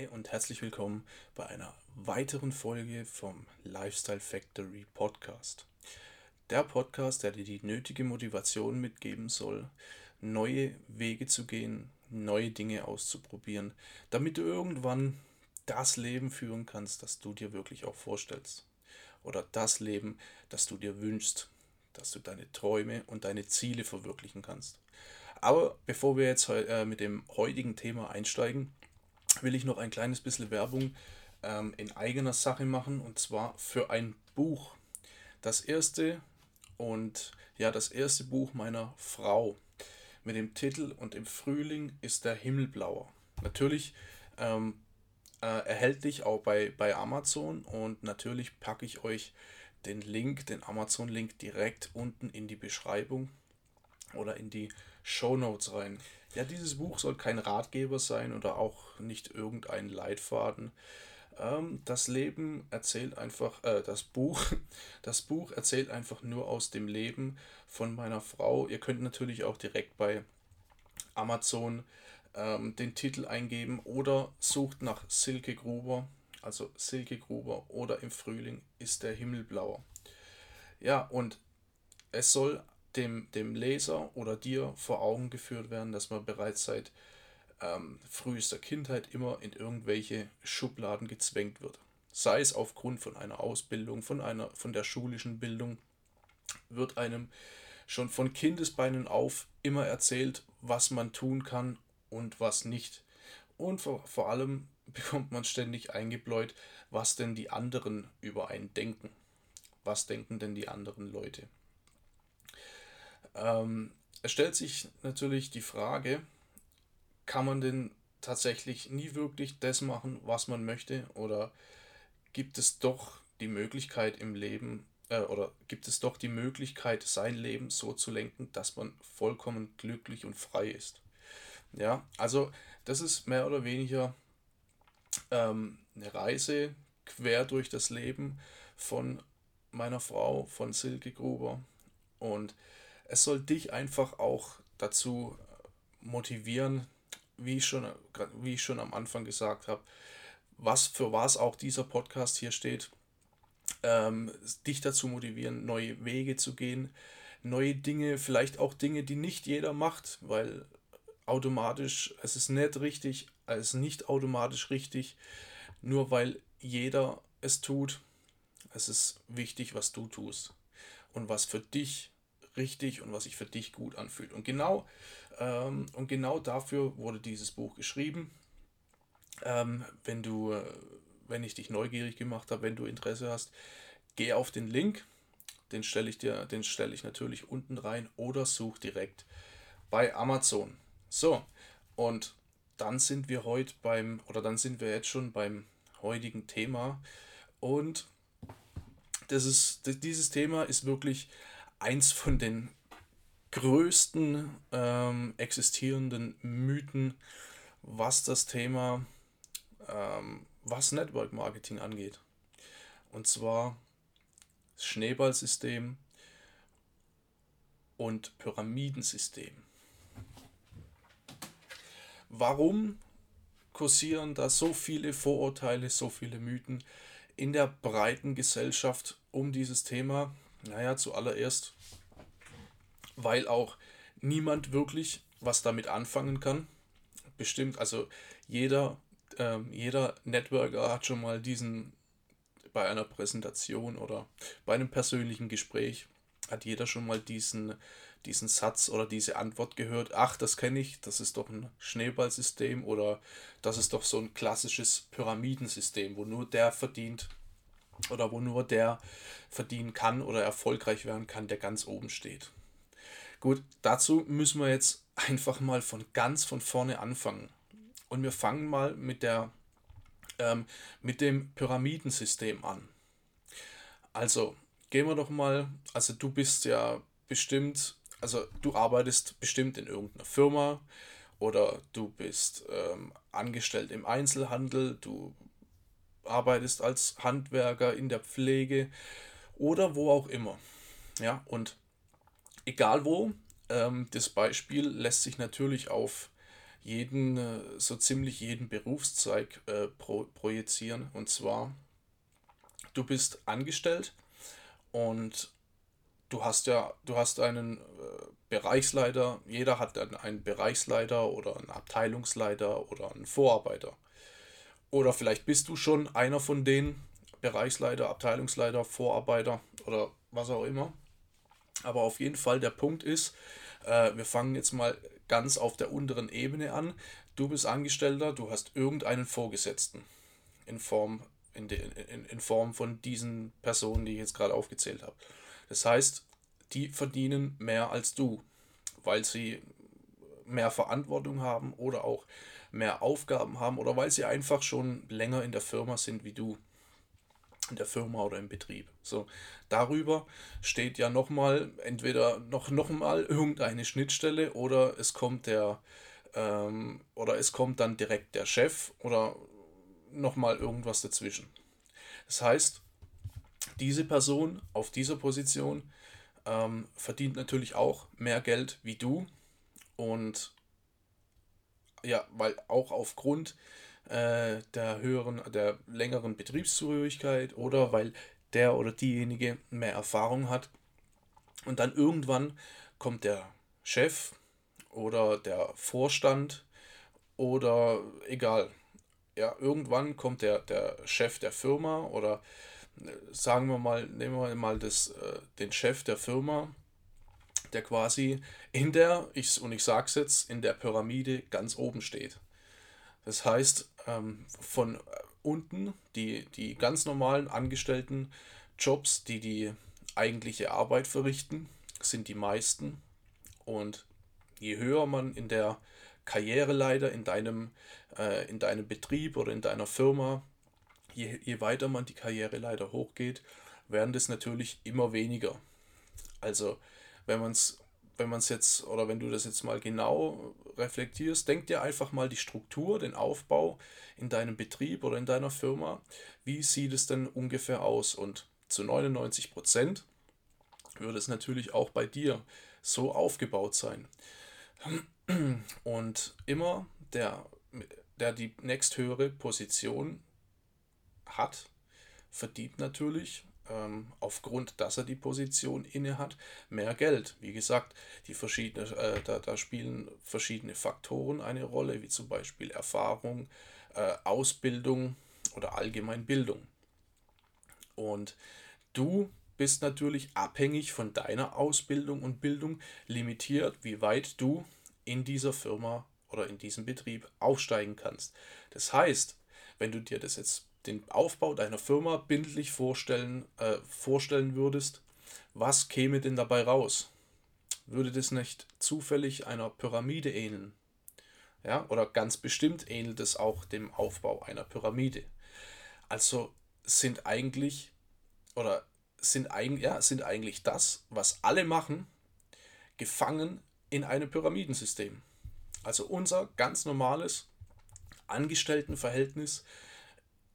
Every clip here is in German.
Hey und herzlich willkommen bei einer weiteren Folge vom Lifestyle Factory Podcast. Der Podcast, der dir die nötige Motivation mitgeben soll, neue Wege zu gehen, neue Dinge auszuprobieren, damit du irgendwann das Leben führen kannst, das du dir wirklich auch vorstellst. Oder das Leben, das du dir wünschst, dass du deine Träume und deine Ziele verwirklichen kannst. Aber bevor wir jetzt äh, mit dem heutigen Thema einsteigen, will ich noch ein kleines bisschen Werbung ähm, in eigener Sache machen und zwar für ein Buch. Das erste und ja, das erste Buch meiner Frau mit dem Titel Und im Frühling ist der Himmel blauer. Natürlich ähm, äh, erhältlich auch bei, bei Amazon und natürlich packe ich euch den Link, den Amazon-Link direkt unten in die Beschreibung oder in die Show Notes rein. Ja, dieses Buch soll kein Ratgeber sein oder auch nicht irgendein Leitfaden. Ähm, das Leben erzählt einfach, äh, das Buch, das Buch erzählt einfach nur aus dem Leben von meiner Frau. Ihr könnt natürlich auch direkt bei Amazon ähm, den Titel eingeben oder sucht nach Silke Gruber, also Silke Gruber oder im Frühling ist der Himmel blauer. Ja, und es soll dem, dem Leser oder dir vor Augen geführt werden, dass man bereits seit ähm, frühester Kindheit immer in irgendwelche Schubladen gezwängt wird. Sei es aufgrund von einer Ausbildung, von, einer, von der schulischen Bildung, wird einem schon von Kindesbeinen auf immer erzählt, was man tun kann und was nicht. Und vor, vor allem bekommt man ständig eingebläut, was denn die anderen über einen denken. Was denken denn die anderen Leute? Ähm, es stellt sich natürlich die Frage, kann man denn tatsächlich nie wirklich das machen, was man möchte? Oder gibt es doch die Möglichkeit im Leben, äh, oder gibt es doch die Möglichkeit, sein Leben so zu lenken, dass man vollkommen glücklich und frei ist? Ja, also das ist mehr oder weniger ähm, eine Reise quer durch das Leben von meiner Frau, von Silke Gruber. Und es soll dich einfach auch dazu motivieren, wie ich schon, wie ich schon am Anfang gesagt habe, was für was auch dieser Podcast hier steht, ähm, dich dazu motivieren, neue Wege zu gehen, neue Dinge, vielleicht auch Dinge, die nicht jeder macht, weil automatisch, es ist nicht richtig, es ist nicht automatisch richtig, nur weil jeder es tut. Es ist wichtig, was du tust und was für dich richtig und was sich für dich gut anfühlt. Und genau, ähm, und genau dafür wurde dieses Buch geschrieben. Ähm, wenn du, wenn ich dich neugierig gemacht habe, wenn du Interesse hast, geh auf den Link. Den stelle ich dir, den stelle ich natürlich unten rein oder such direkt bei Amazon. So, und dann sind wir heute beim, oder dann sind wir jetzt schon beim heutigen Thema. Und das ist, dieses Thema ist wirklich eins von den größten ähm, existierenden Mythen, was das Thema, ähm, was Network Marketing angeht. Und zwar das Schneeballsystem und Pyramidensystem. Warum kursieren da so viele Vorurteile, so viele Mythen in der breiten Gesellschaft um dieses Thema? Naja, zuallererst, weil auch niemand wirklich was damit anfangen kann. Bestimmt, also jeder, ähm, jeder Networker hat schon mal diesen bei einer Präsentation oder bei einem persönlichen Gespräch hat jeder schon mal diesen, diesen Satz oder diese Antwort gehört, ach, das kenne ich, das ist doch ein Schneeballsystem oder das ist doch so ein klassisches Pyramidensystem, wo nur der verdient, oder wo nur der verdienen kann oder erfolgreich werden kann, der ganz oben steht. Gut, dazu müssen wir jetzt einfach mal von ganz von vorne anfangen. Und wir fangen mal mit, der, ähm, mit dem Pyramidensystem an. Also, gehen wir doch mal, also du bist ja bestimmt, also du arbeitest bestimmt in irgendeiner Firma oder du bist ähm, angestellt im Einzelhandel, du arbeitest als Handwerker in der Pflege oder wo auch immer. Ja, und egal wo, ähm, das Beispiel lässt sich natürlich auf jeden, äh, so ziemlich jeden Berufszweig äh, pro, projizieren. Und zwar, du bist angestellt und du hast ja, du hast einen äh, Bereichsleiter, jeder hat dann einen Bereichsleiter oder einen Abteilungsleiter oder einen Vorarbeiter. Oder vielleicht bist du schon einer von denen, Bereichsleiter, Abteilungsleiter, Vorarbeiter oder was auch immer. Aber auf jeden Fall der Punkt ist, äh, wir fangen jetzt mal ganz auf der unteren Ebene an. Du bist Angestellter, du hast irgendeinen Vorgesetzten in Form, in, de, in, in Form von diesen Personen, die ich jetzt gerade aufgezählt habe. Das heißt, die verdienen mehr als du, weil sie mehr Verantwortung haben oder auch mehr Aufgaben haben oder weil sie einfach schon länger in der Firma sind wie du in der Firma oder im Betrieb. So, darüber steht ja nochmal, entweder noch, noch mal irgendeine Schnittstelle oder es kommt der, ähm, oder es kommt dann direkt der Chef oder nochmal irgendwas dazwischen. Das heißt, diese Person auf dieser Position ähm, verdient natürlich auch mehr Geld wie du und ja, weil auch aufgrund äh, der höheren, der längeren Betriebszugehörigkeit oder weil der oder diejenige mehr Erfahrung hat. Und dann irgendwann kommt der Chef oder der Vorstand oder egal. Ja, irgendwann kommt der, der Chef der Firma oder äh, sagen wir mal, nehmen wir mal das, äh, den Chef der Firma, der quasi in der, ich, und ich sage es jetzt, in der Pyramide ganz oben steht. Das heißt, ähm, von äh, unten die, die ganz normalen angestellten Jobs, die die eigentliche Arbeit verrichten, sind die meisten. Und je höher man in der Karriereleiter in deinem, äh, in deinem Betrieb oder in deiner Firma, je, je weiter man die Karriereleiter hochgeht, werden das natürlich immer weniger. Also wenn man es wenn man es jetzt oder wenn du das jetzt mal genau reflektierst, denk dir einfach mal die Struktur, den Aufbau in deinem Betrieb oder in deiner Firma. Wie sieht es denn ungefähr aus? Und zu 99 Prozent würde es natürlich auch bei dir so aufgebaut sein. Und immer der, der die nächsthöhere Position hat, verdient natürlich ähm, aufgrund, dass er die Position inne hat, mehr Geld. Wie gesagt, die verschiedene, äh, da, da spielen verschiedene Faktoren eine Rolle, wie zum Beispiel Erfahrung, äh, Ausbildung oder allgemein Bildung. Und du bist natürlich abhängig von deiner Ausbildung und Bildung limitiert, wie weit du in dieser Firma oder in diesem Betrieb aufsteigen kannst. Das heißt, wenn du dir das jetzt den Aufbau deiner Firma bildlich vorstellen, äh, vorstellen würdest, was käme denn dabei raus? Würde das nicht zufällig einer Pyramide ähneln? Ja, oder ganz bestimmt ähnelt es auch dem Aufbau einer Pyramide. Also sind eigentlich oder sind ja, sind eigentlich das, was alle machen, gefangen in einem Pyramidensystem. Also unser ganz normales Angestelltenverhältnis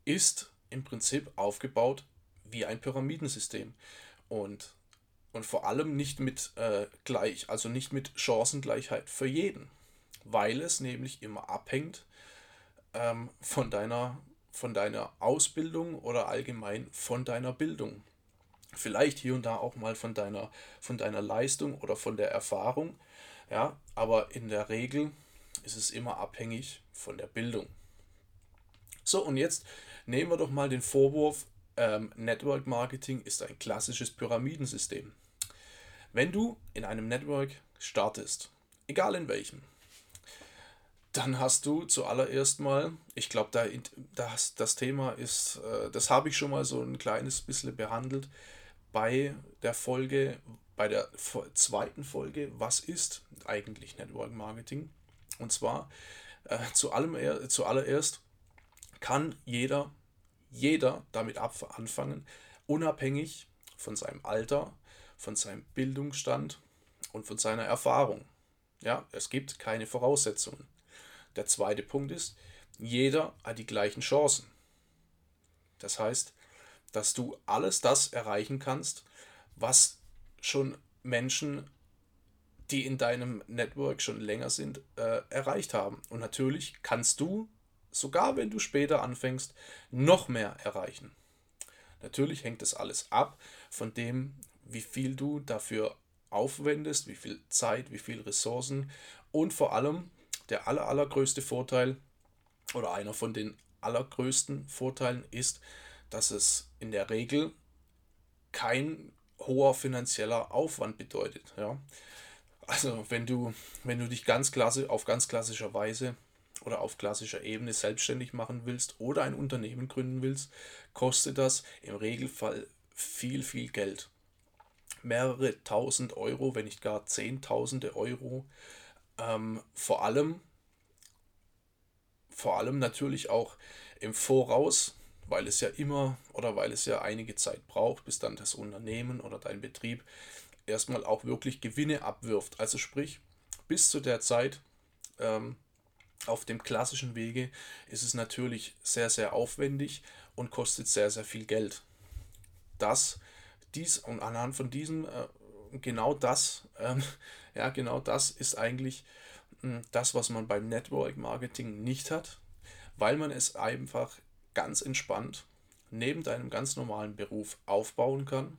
ist im Prinzip aufgebaut wie ein Pyramidensystem. Und, und vor allem nicht mit äh, gleich, also nicht mit Chancengleichheit für jeden. Weil es nämlich immer abhängt ähm, von, deiner, von deiner Ausbildung oder allgemein von deiner Bildung. Vielleicht hier und da auch mal von deiner, von deiner Leistung oder von der Erfahrung. Ja, aber in der Regel ist es immer abhängig von der Bildung. So, und jetzt Nehmen wir doch mal den Vorwurf, ähm, Network Marketing ist ein klassisches Pyramidensystem. Wenn du in einem Network startest, egal in welchem, dann hast du zuallererst mal, ich glaube, da, das, das Thema ist, äh, das habe ich schon mal so ein kleines bisschen behandelt bei der Folge, bei der zweiten Folge, was ist eigentlich Network Marketing? Und zwar äh, zu zuallererst kann jeder, jeder damit anfangen, unabhängig von seinem Alter, von seinem Bildungsstand und von seiner Erfahrung. Ja, es gibt keine Voraussetzungen. Der zweite Punkt ist, jeder hat die gleichen Chancen. Das heißt, dass du alles das erreichen kannst, was schon Menschen die in deinem Network schon länger sind, äh, erreicht haben. Und natürlich kannst du, sogar wenn du später anfängst, noch mehr erreichen. Natürlich hängt das alles ab von dem, wie viel du dafür aufwendest, wie viel Zeit, wie viel Ressourcen und vor allem der aller, allergrößte Vorteil oder einer von den allergrößten Vorteilen ist, dass es in der Regel kein hoher finanzieller Aufwand bedeutet. Ja? Also wenn du, wenn du dich ganz klasse, auf ganz klassischer Weise oder auf klassischer Ebene selbstständig machen willst oder ein Unternehmen gründen willst, kostet das im Regelfall viel, viel Geld. Mehrere tausend Euro, wenn nicht gar zehntausende Euro. Ähm, vor allem, vor allem natürlich auch im Voraus, weil es ja immer oder weil es ja einige Zeit braucht, bis dann das Unternehmen oder dein Betrieb erstmal auch wirklich Gewinne abwirft. Also sprich, bis zu der Zeit ähm, auf dem klassischen Wege ist es natürlich sehr, sehr aufwendig und kostet sehr, sehr viel Geld. Das, dies und anhand von diesem, äh, genau das, ähm, ja, genau das ist eigentlich äh, das, was man beim Network Marketing nicht hat, weil man es einfach ganz entspannt neben deinem ganz normalen Beruf aufbauen kann.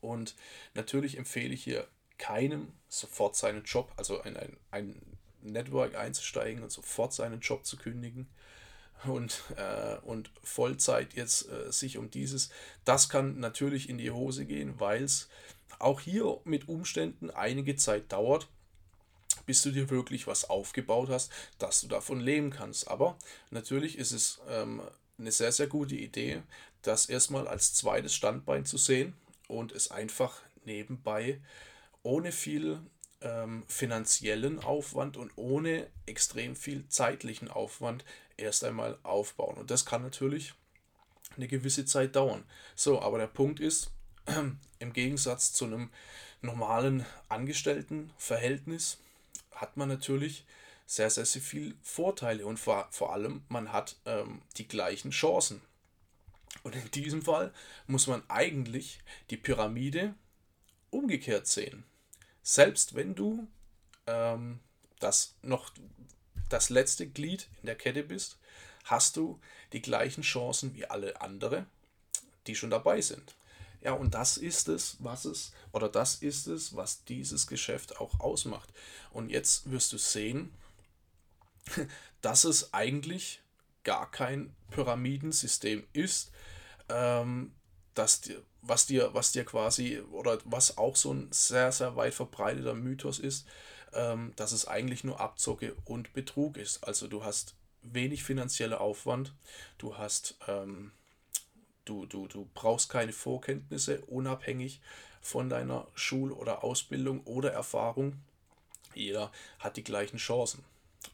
Und natürlich empfehle ich hier keinem sofort seinen Job, also ein, ein, ein Network einzusteigen und sofort seinen Job zu kündigen und, äh, und Vollzeit jetzt äh, sich um dieses, das kann natürlich in die Hose gehen, weil es auch hier mit Umständen einige Zeit dauert, bis du dir wirklich was aufgebaut hast, dass du davon leben kannst. Aber natürlich ist es ähm, eine sehr, sehr gute Idee, das erstmal als zweites Standbein zu sehen und es einfach nebenbei ohne viel ähm, finanziellen Aufwand und ohne extrem viel zeitlichen Aufwand erst einmal aufbauen. Und das kann natürlich eine gewisse Zeit dauern. So, aber der Punkt ist, im Gegensatz zu einem normalen Angestelltenverhältnis hat man natürlich sehr, sehr, sehr viel Vorteile und vor, vor allem man hat ähm, die gleichen Chancen. Und in diesem Fall muss man eigentlich die Pyramide umgekehrt sehen. Selbst wenn du ähm, das noch das letzte Glied in der Kette bist, hast du die gleichen Chancen wie alle andere, die schon dabei sind. Ja, und das ist es, was es, oder das ist es, was dieses Geschäft auch ausmacht. Und jetzt wirst du sehen, dass es eigentlich gar kein Pyramidensystem ist, ähm, das dir, was dir, was dir quasi, oder was auch so ein sehr, sehr weit verbreiteter Mythos ist, ähm, dass es eigentlich nur Abzocke und Betrug ist. Also du hast wenig finanzieller Aufwand, du hast, ähm, du, du, du brauchst keine Vorkenntnisse, unabhängig von deiner Schul- oder Ausbildung oder Erfahrung. Jeder hat die gleichen Chancen.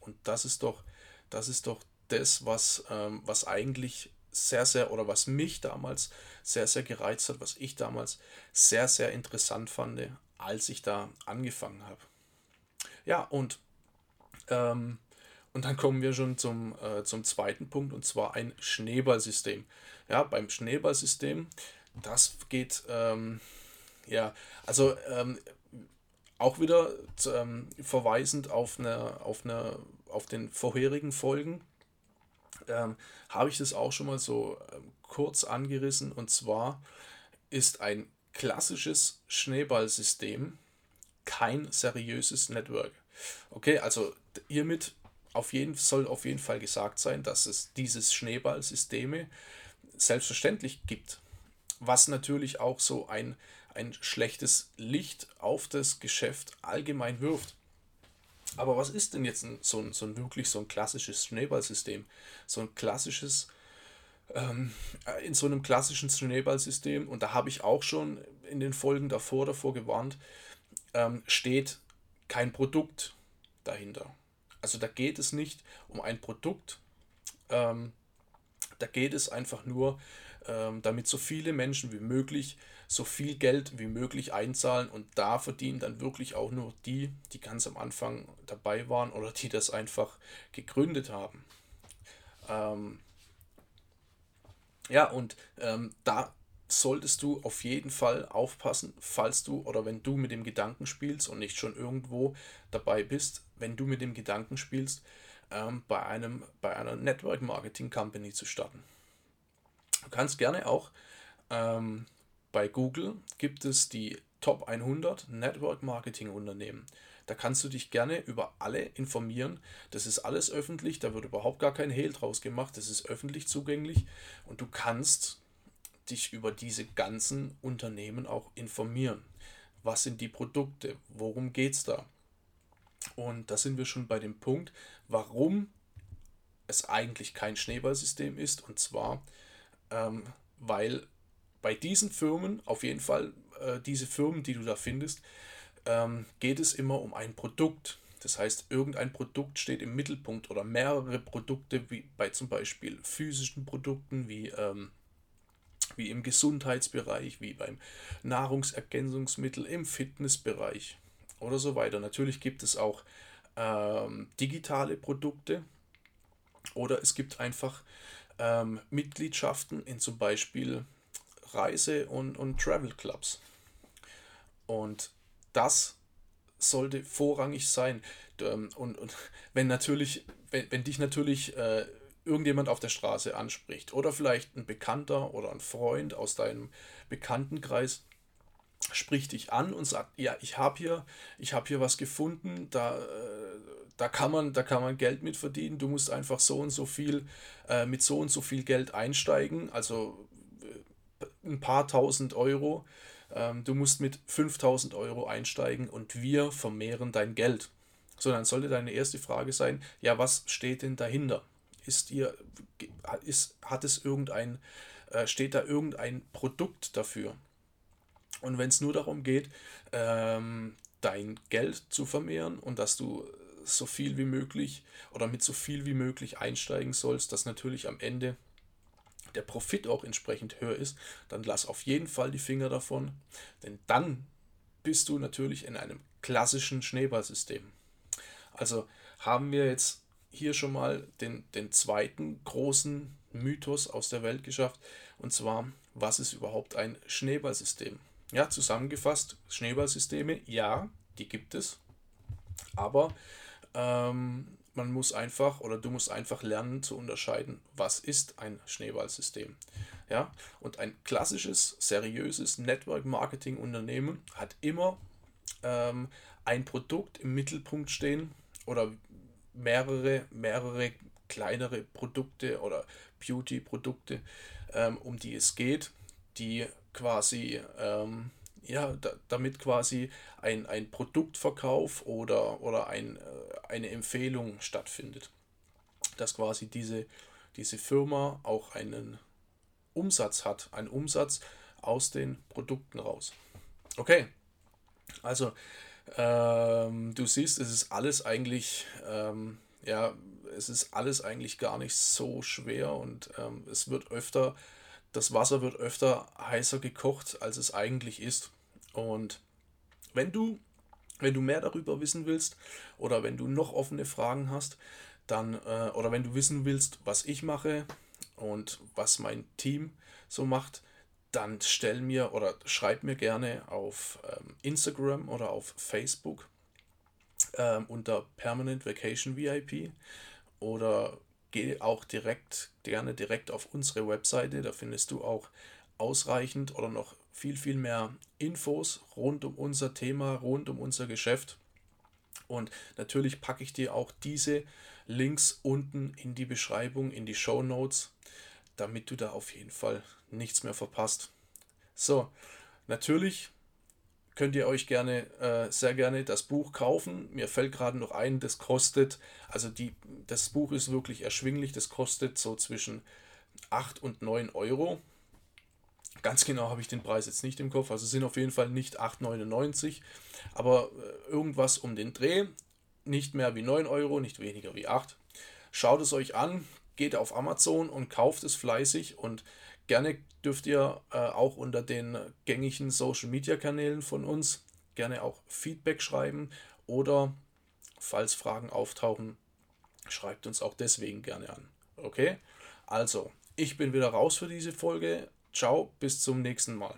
Und das ist doch, das ist doch das, was, ähm, was eigentlich sehr, sehr, oder was mich damals sehr, sehr gereizt hat, was ich damals sehr, sehr interessant fand, als ich da angefangen habe. Ja, und, ähm, und dann kommen wir schon zum, äh, zum zweiten Punkt, und zwar ein Schneeballsystem. Ja, beim Schneeballsystem, das geht, ähm, ja, also ähm, auch wieder ähm, verweisend auf, eine, auf, eine, auf den vorherigen Folgen, ähm, habe ich das auch schon mal so ähm, kurz angerissen. Und zwar ist ein klassisches Schneeballsystem kein seriöses Network. Okay, also hiermit auf jeden, soll auf jeden Fall gesagt sein, dass es dieses Schneeballsysteme selbstverständlich gibt. Was natürlich auch so ein, ein schlechtes Licht auf das Geschäft allgemein wirft. Aber was ist denn jetzt so, ein, so ein wirklich so ein klassisches Schneeballsystem? So ein klassisches, ähm, in so einem klassischen Schneeballsystem, und da habe ich auch schon in den Folgen davor davor gewarnt, ähm, steht kein Produkt dahinter. Also da geht es nicht um ein Produkt, ähm, da geht es einfach nur, ähm, damit so viele Menschen wie möglich so viel Geld wie möglich einzahlen und da verdienen dann wirklich auch nur die, die ganz am Anfang dabei waren oder die das einfach gegründet haben. Ähm, ja, und ähm, da solltest du auf jeden Fall aufpassen, falls du oder wenn du mit dem Gedanken spielst und nicht schon irgendwo dabei bist, wenn du mit dem Gedanken spielst, ähm, bei, einem, bei einer Network Marketing Company zu starten. Du kannst gerne auch ähm, bei Google gibt es die Top 100 Network Marketing Unternehmen. Da kannst du dich gerne über alle informieren. Das ist alles öffentlich, da wird überhaupt gar kein Hehl draus gemacht. Das ist öffentlich zugänglich und du kannst dich über diese ganzen Unternehmen auch informieren. Was sind die Produkte? Worum geht es da? Und da sind wir schon bei dem Punkt, warum es eigentlich kein Schneeballsystem ist. Und zwar, ähm, weil bei diesen Firmen, auf jeden Fall äh, diese Firmen, die du da findest, ähm, geht es immer um ein Produkt. Das heißt, irgendein Produkt steht im Mittelpunkt oder mehrere Produkte, wie bei zum Beispiel physischen Produkten, wie, ähm, wie im Gesundheitsbereich, wie beim Nahrungsergänzungsmittel, im Fitnessbereich oder so weiter. Natürlich gibt es auch ähm, digitale Produkte oder es gibt einfach ähm, Mitgliedschaften in zum Beispiel Reise- und, und Travel Clubs. Und das sollte vorrangig sein. Ähm, und, und wenn natürlich, wenn, wenn dich natürlich äh, irgendjemand auf der Straße anspricht oder vielleicht ein Bekannter oder ein Freund aus deinem Bekanntenkreis spricht dich an und sagt, ja, ich habe hier, ich habe hier was gefunden, da, äh, da kann man, da kann man Geld mit verdienen. Du musst einfach so und so viel äh, mit so und so viel Geld einsteigen, also ein paar tausend Euro ähm, du musst mit 5000 Euro einsteigen und wir vermehren dein Geld. So, dann sollte deine erste Frage sein, ja, was steht denn dahinter? Ist ihr, ist, hat es irgendein, äh, steht da irgendein Produkt dafür? Und wenn es nur darum geht, ähm, dein Geld zu vermehren und dass du so viel wie möglich oder mit so viel wie möglich einsteigen sollst, dass natürlich am Ende der Profit auch entsprechend höher ist, dann lass auf jeden Fall die Finger davon, denn dann bist du natürlich in einem klassischen Schneeballsystem. Also haben wir jetzt hier schon mal den, den zweiten großen Mythos aus der Welt geschafft, und zwar, was ist überhaupt ein Schneeballsystem? Ja, zusammengefasst, Schneeballsysteme, ja, die gibt es, aber ähm, man muss einfach oder du musst einfach lernen zu unterscheiden, was ist ein Schneeballsystem. Ja, und ein klassisches, seriöses Network-Marketing-Unternehmen hat immer ähm, ein Produkt im Mittelpunkt stehen oder mehrere, mehrere kleinere Produkte oder Beauty-Produkte, ähm, um die es geht, die quasi ähm, ja, da, damit quasi ein, ein Produktverkauf oder, oder ein, äh, eine Empfehlung stattfindet. Dass quasi diese, diese Firma auch einen Umsatz hat, einen Umsatz aus den Produkten raus. Okay, also ähm, du siehst, es ist alles eigentlich, ähm, ja, es ist alles eigentlich gar nicht so schwer und ähm, es wird öfter das Wasser wird öfter heißer gekocht, als es eigentlich ist. Und wenn du, wenn du mehr darüber wissen willst oder wenn du noch offene Fragen hast, dann äh, oder wenn du wissen willst, was ich mache und was mein Team so macht, dann stell mir oder schreib mir gerne auf ähm, Instagram oder auf Facebook ähm, unter Permanent Vacation VIP oder geh auch direkt, gerne direkt auf unsere Webseite. Da findest du auch ausreichend oder noch viel, viel mehr Infos rund um unser Thema, rund um unser Geschäft. Und natürlich packe ich dir auch diese Links unten in die Beschreibung, in die Show Notes, damit du da auf jeden Fall nichts mehr verpasst. So, natürlich könnt ihr euch gerne, äh, sehr gerne das Buch kaufen. Mir fällt gerade noch ein, das kostet, also die, das Buch ist wirklich erschwinglich, das kostet so zwischen 8 und 9 Euro. Ganz genau habe ich den Preis jetzt nicht im Kopf, also sind auf jeden Fall nicht 8,99, aber äh, irgendwas um den Dreh, nicht mehr wie 9 Euro, nicht weniger wie 8. Schaut es euch an, geht auf Amazon und kauft es fleißig und Gerne dürft ihr äh, auch unter den gängigen Social Media Kanälen von uns gerne auch Feedback schreiben oder falls Fragen auftauchen, schreibt uns auch deswegen gerne an. Okay? Also, ich bin wieder raus für diese Folge. Ciao, bis zum nächsten Mal.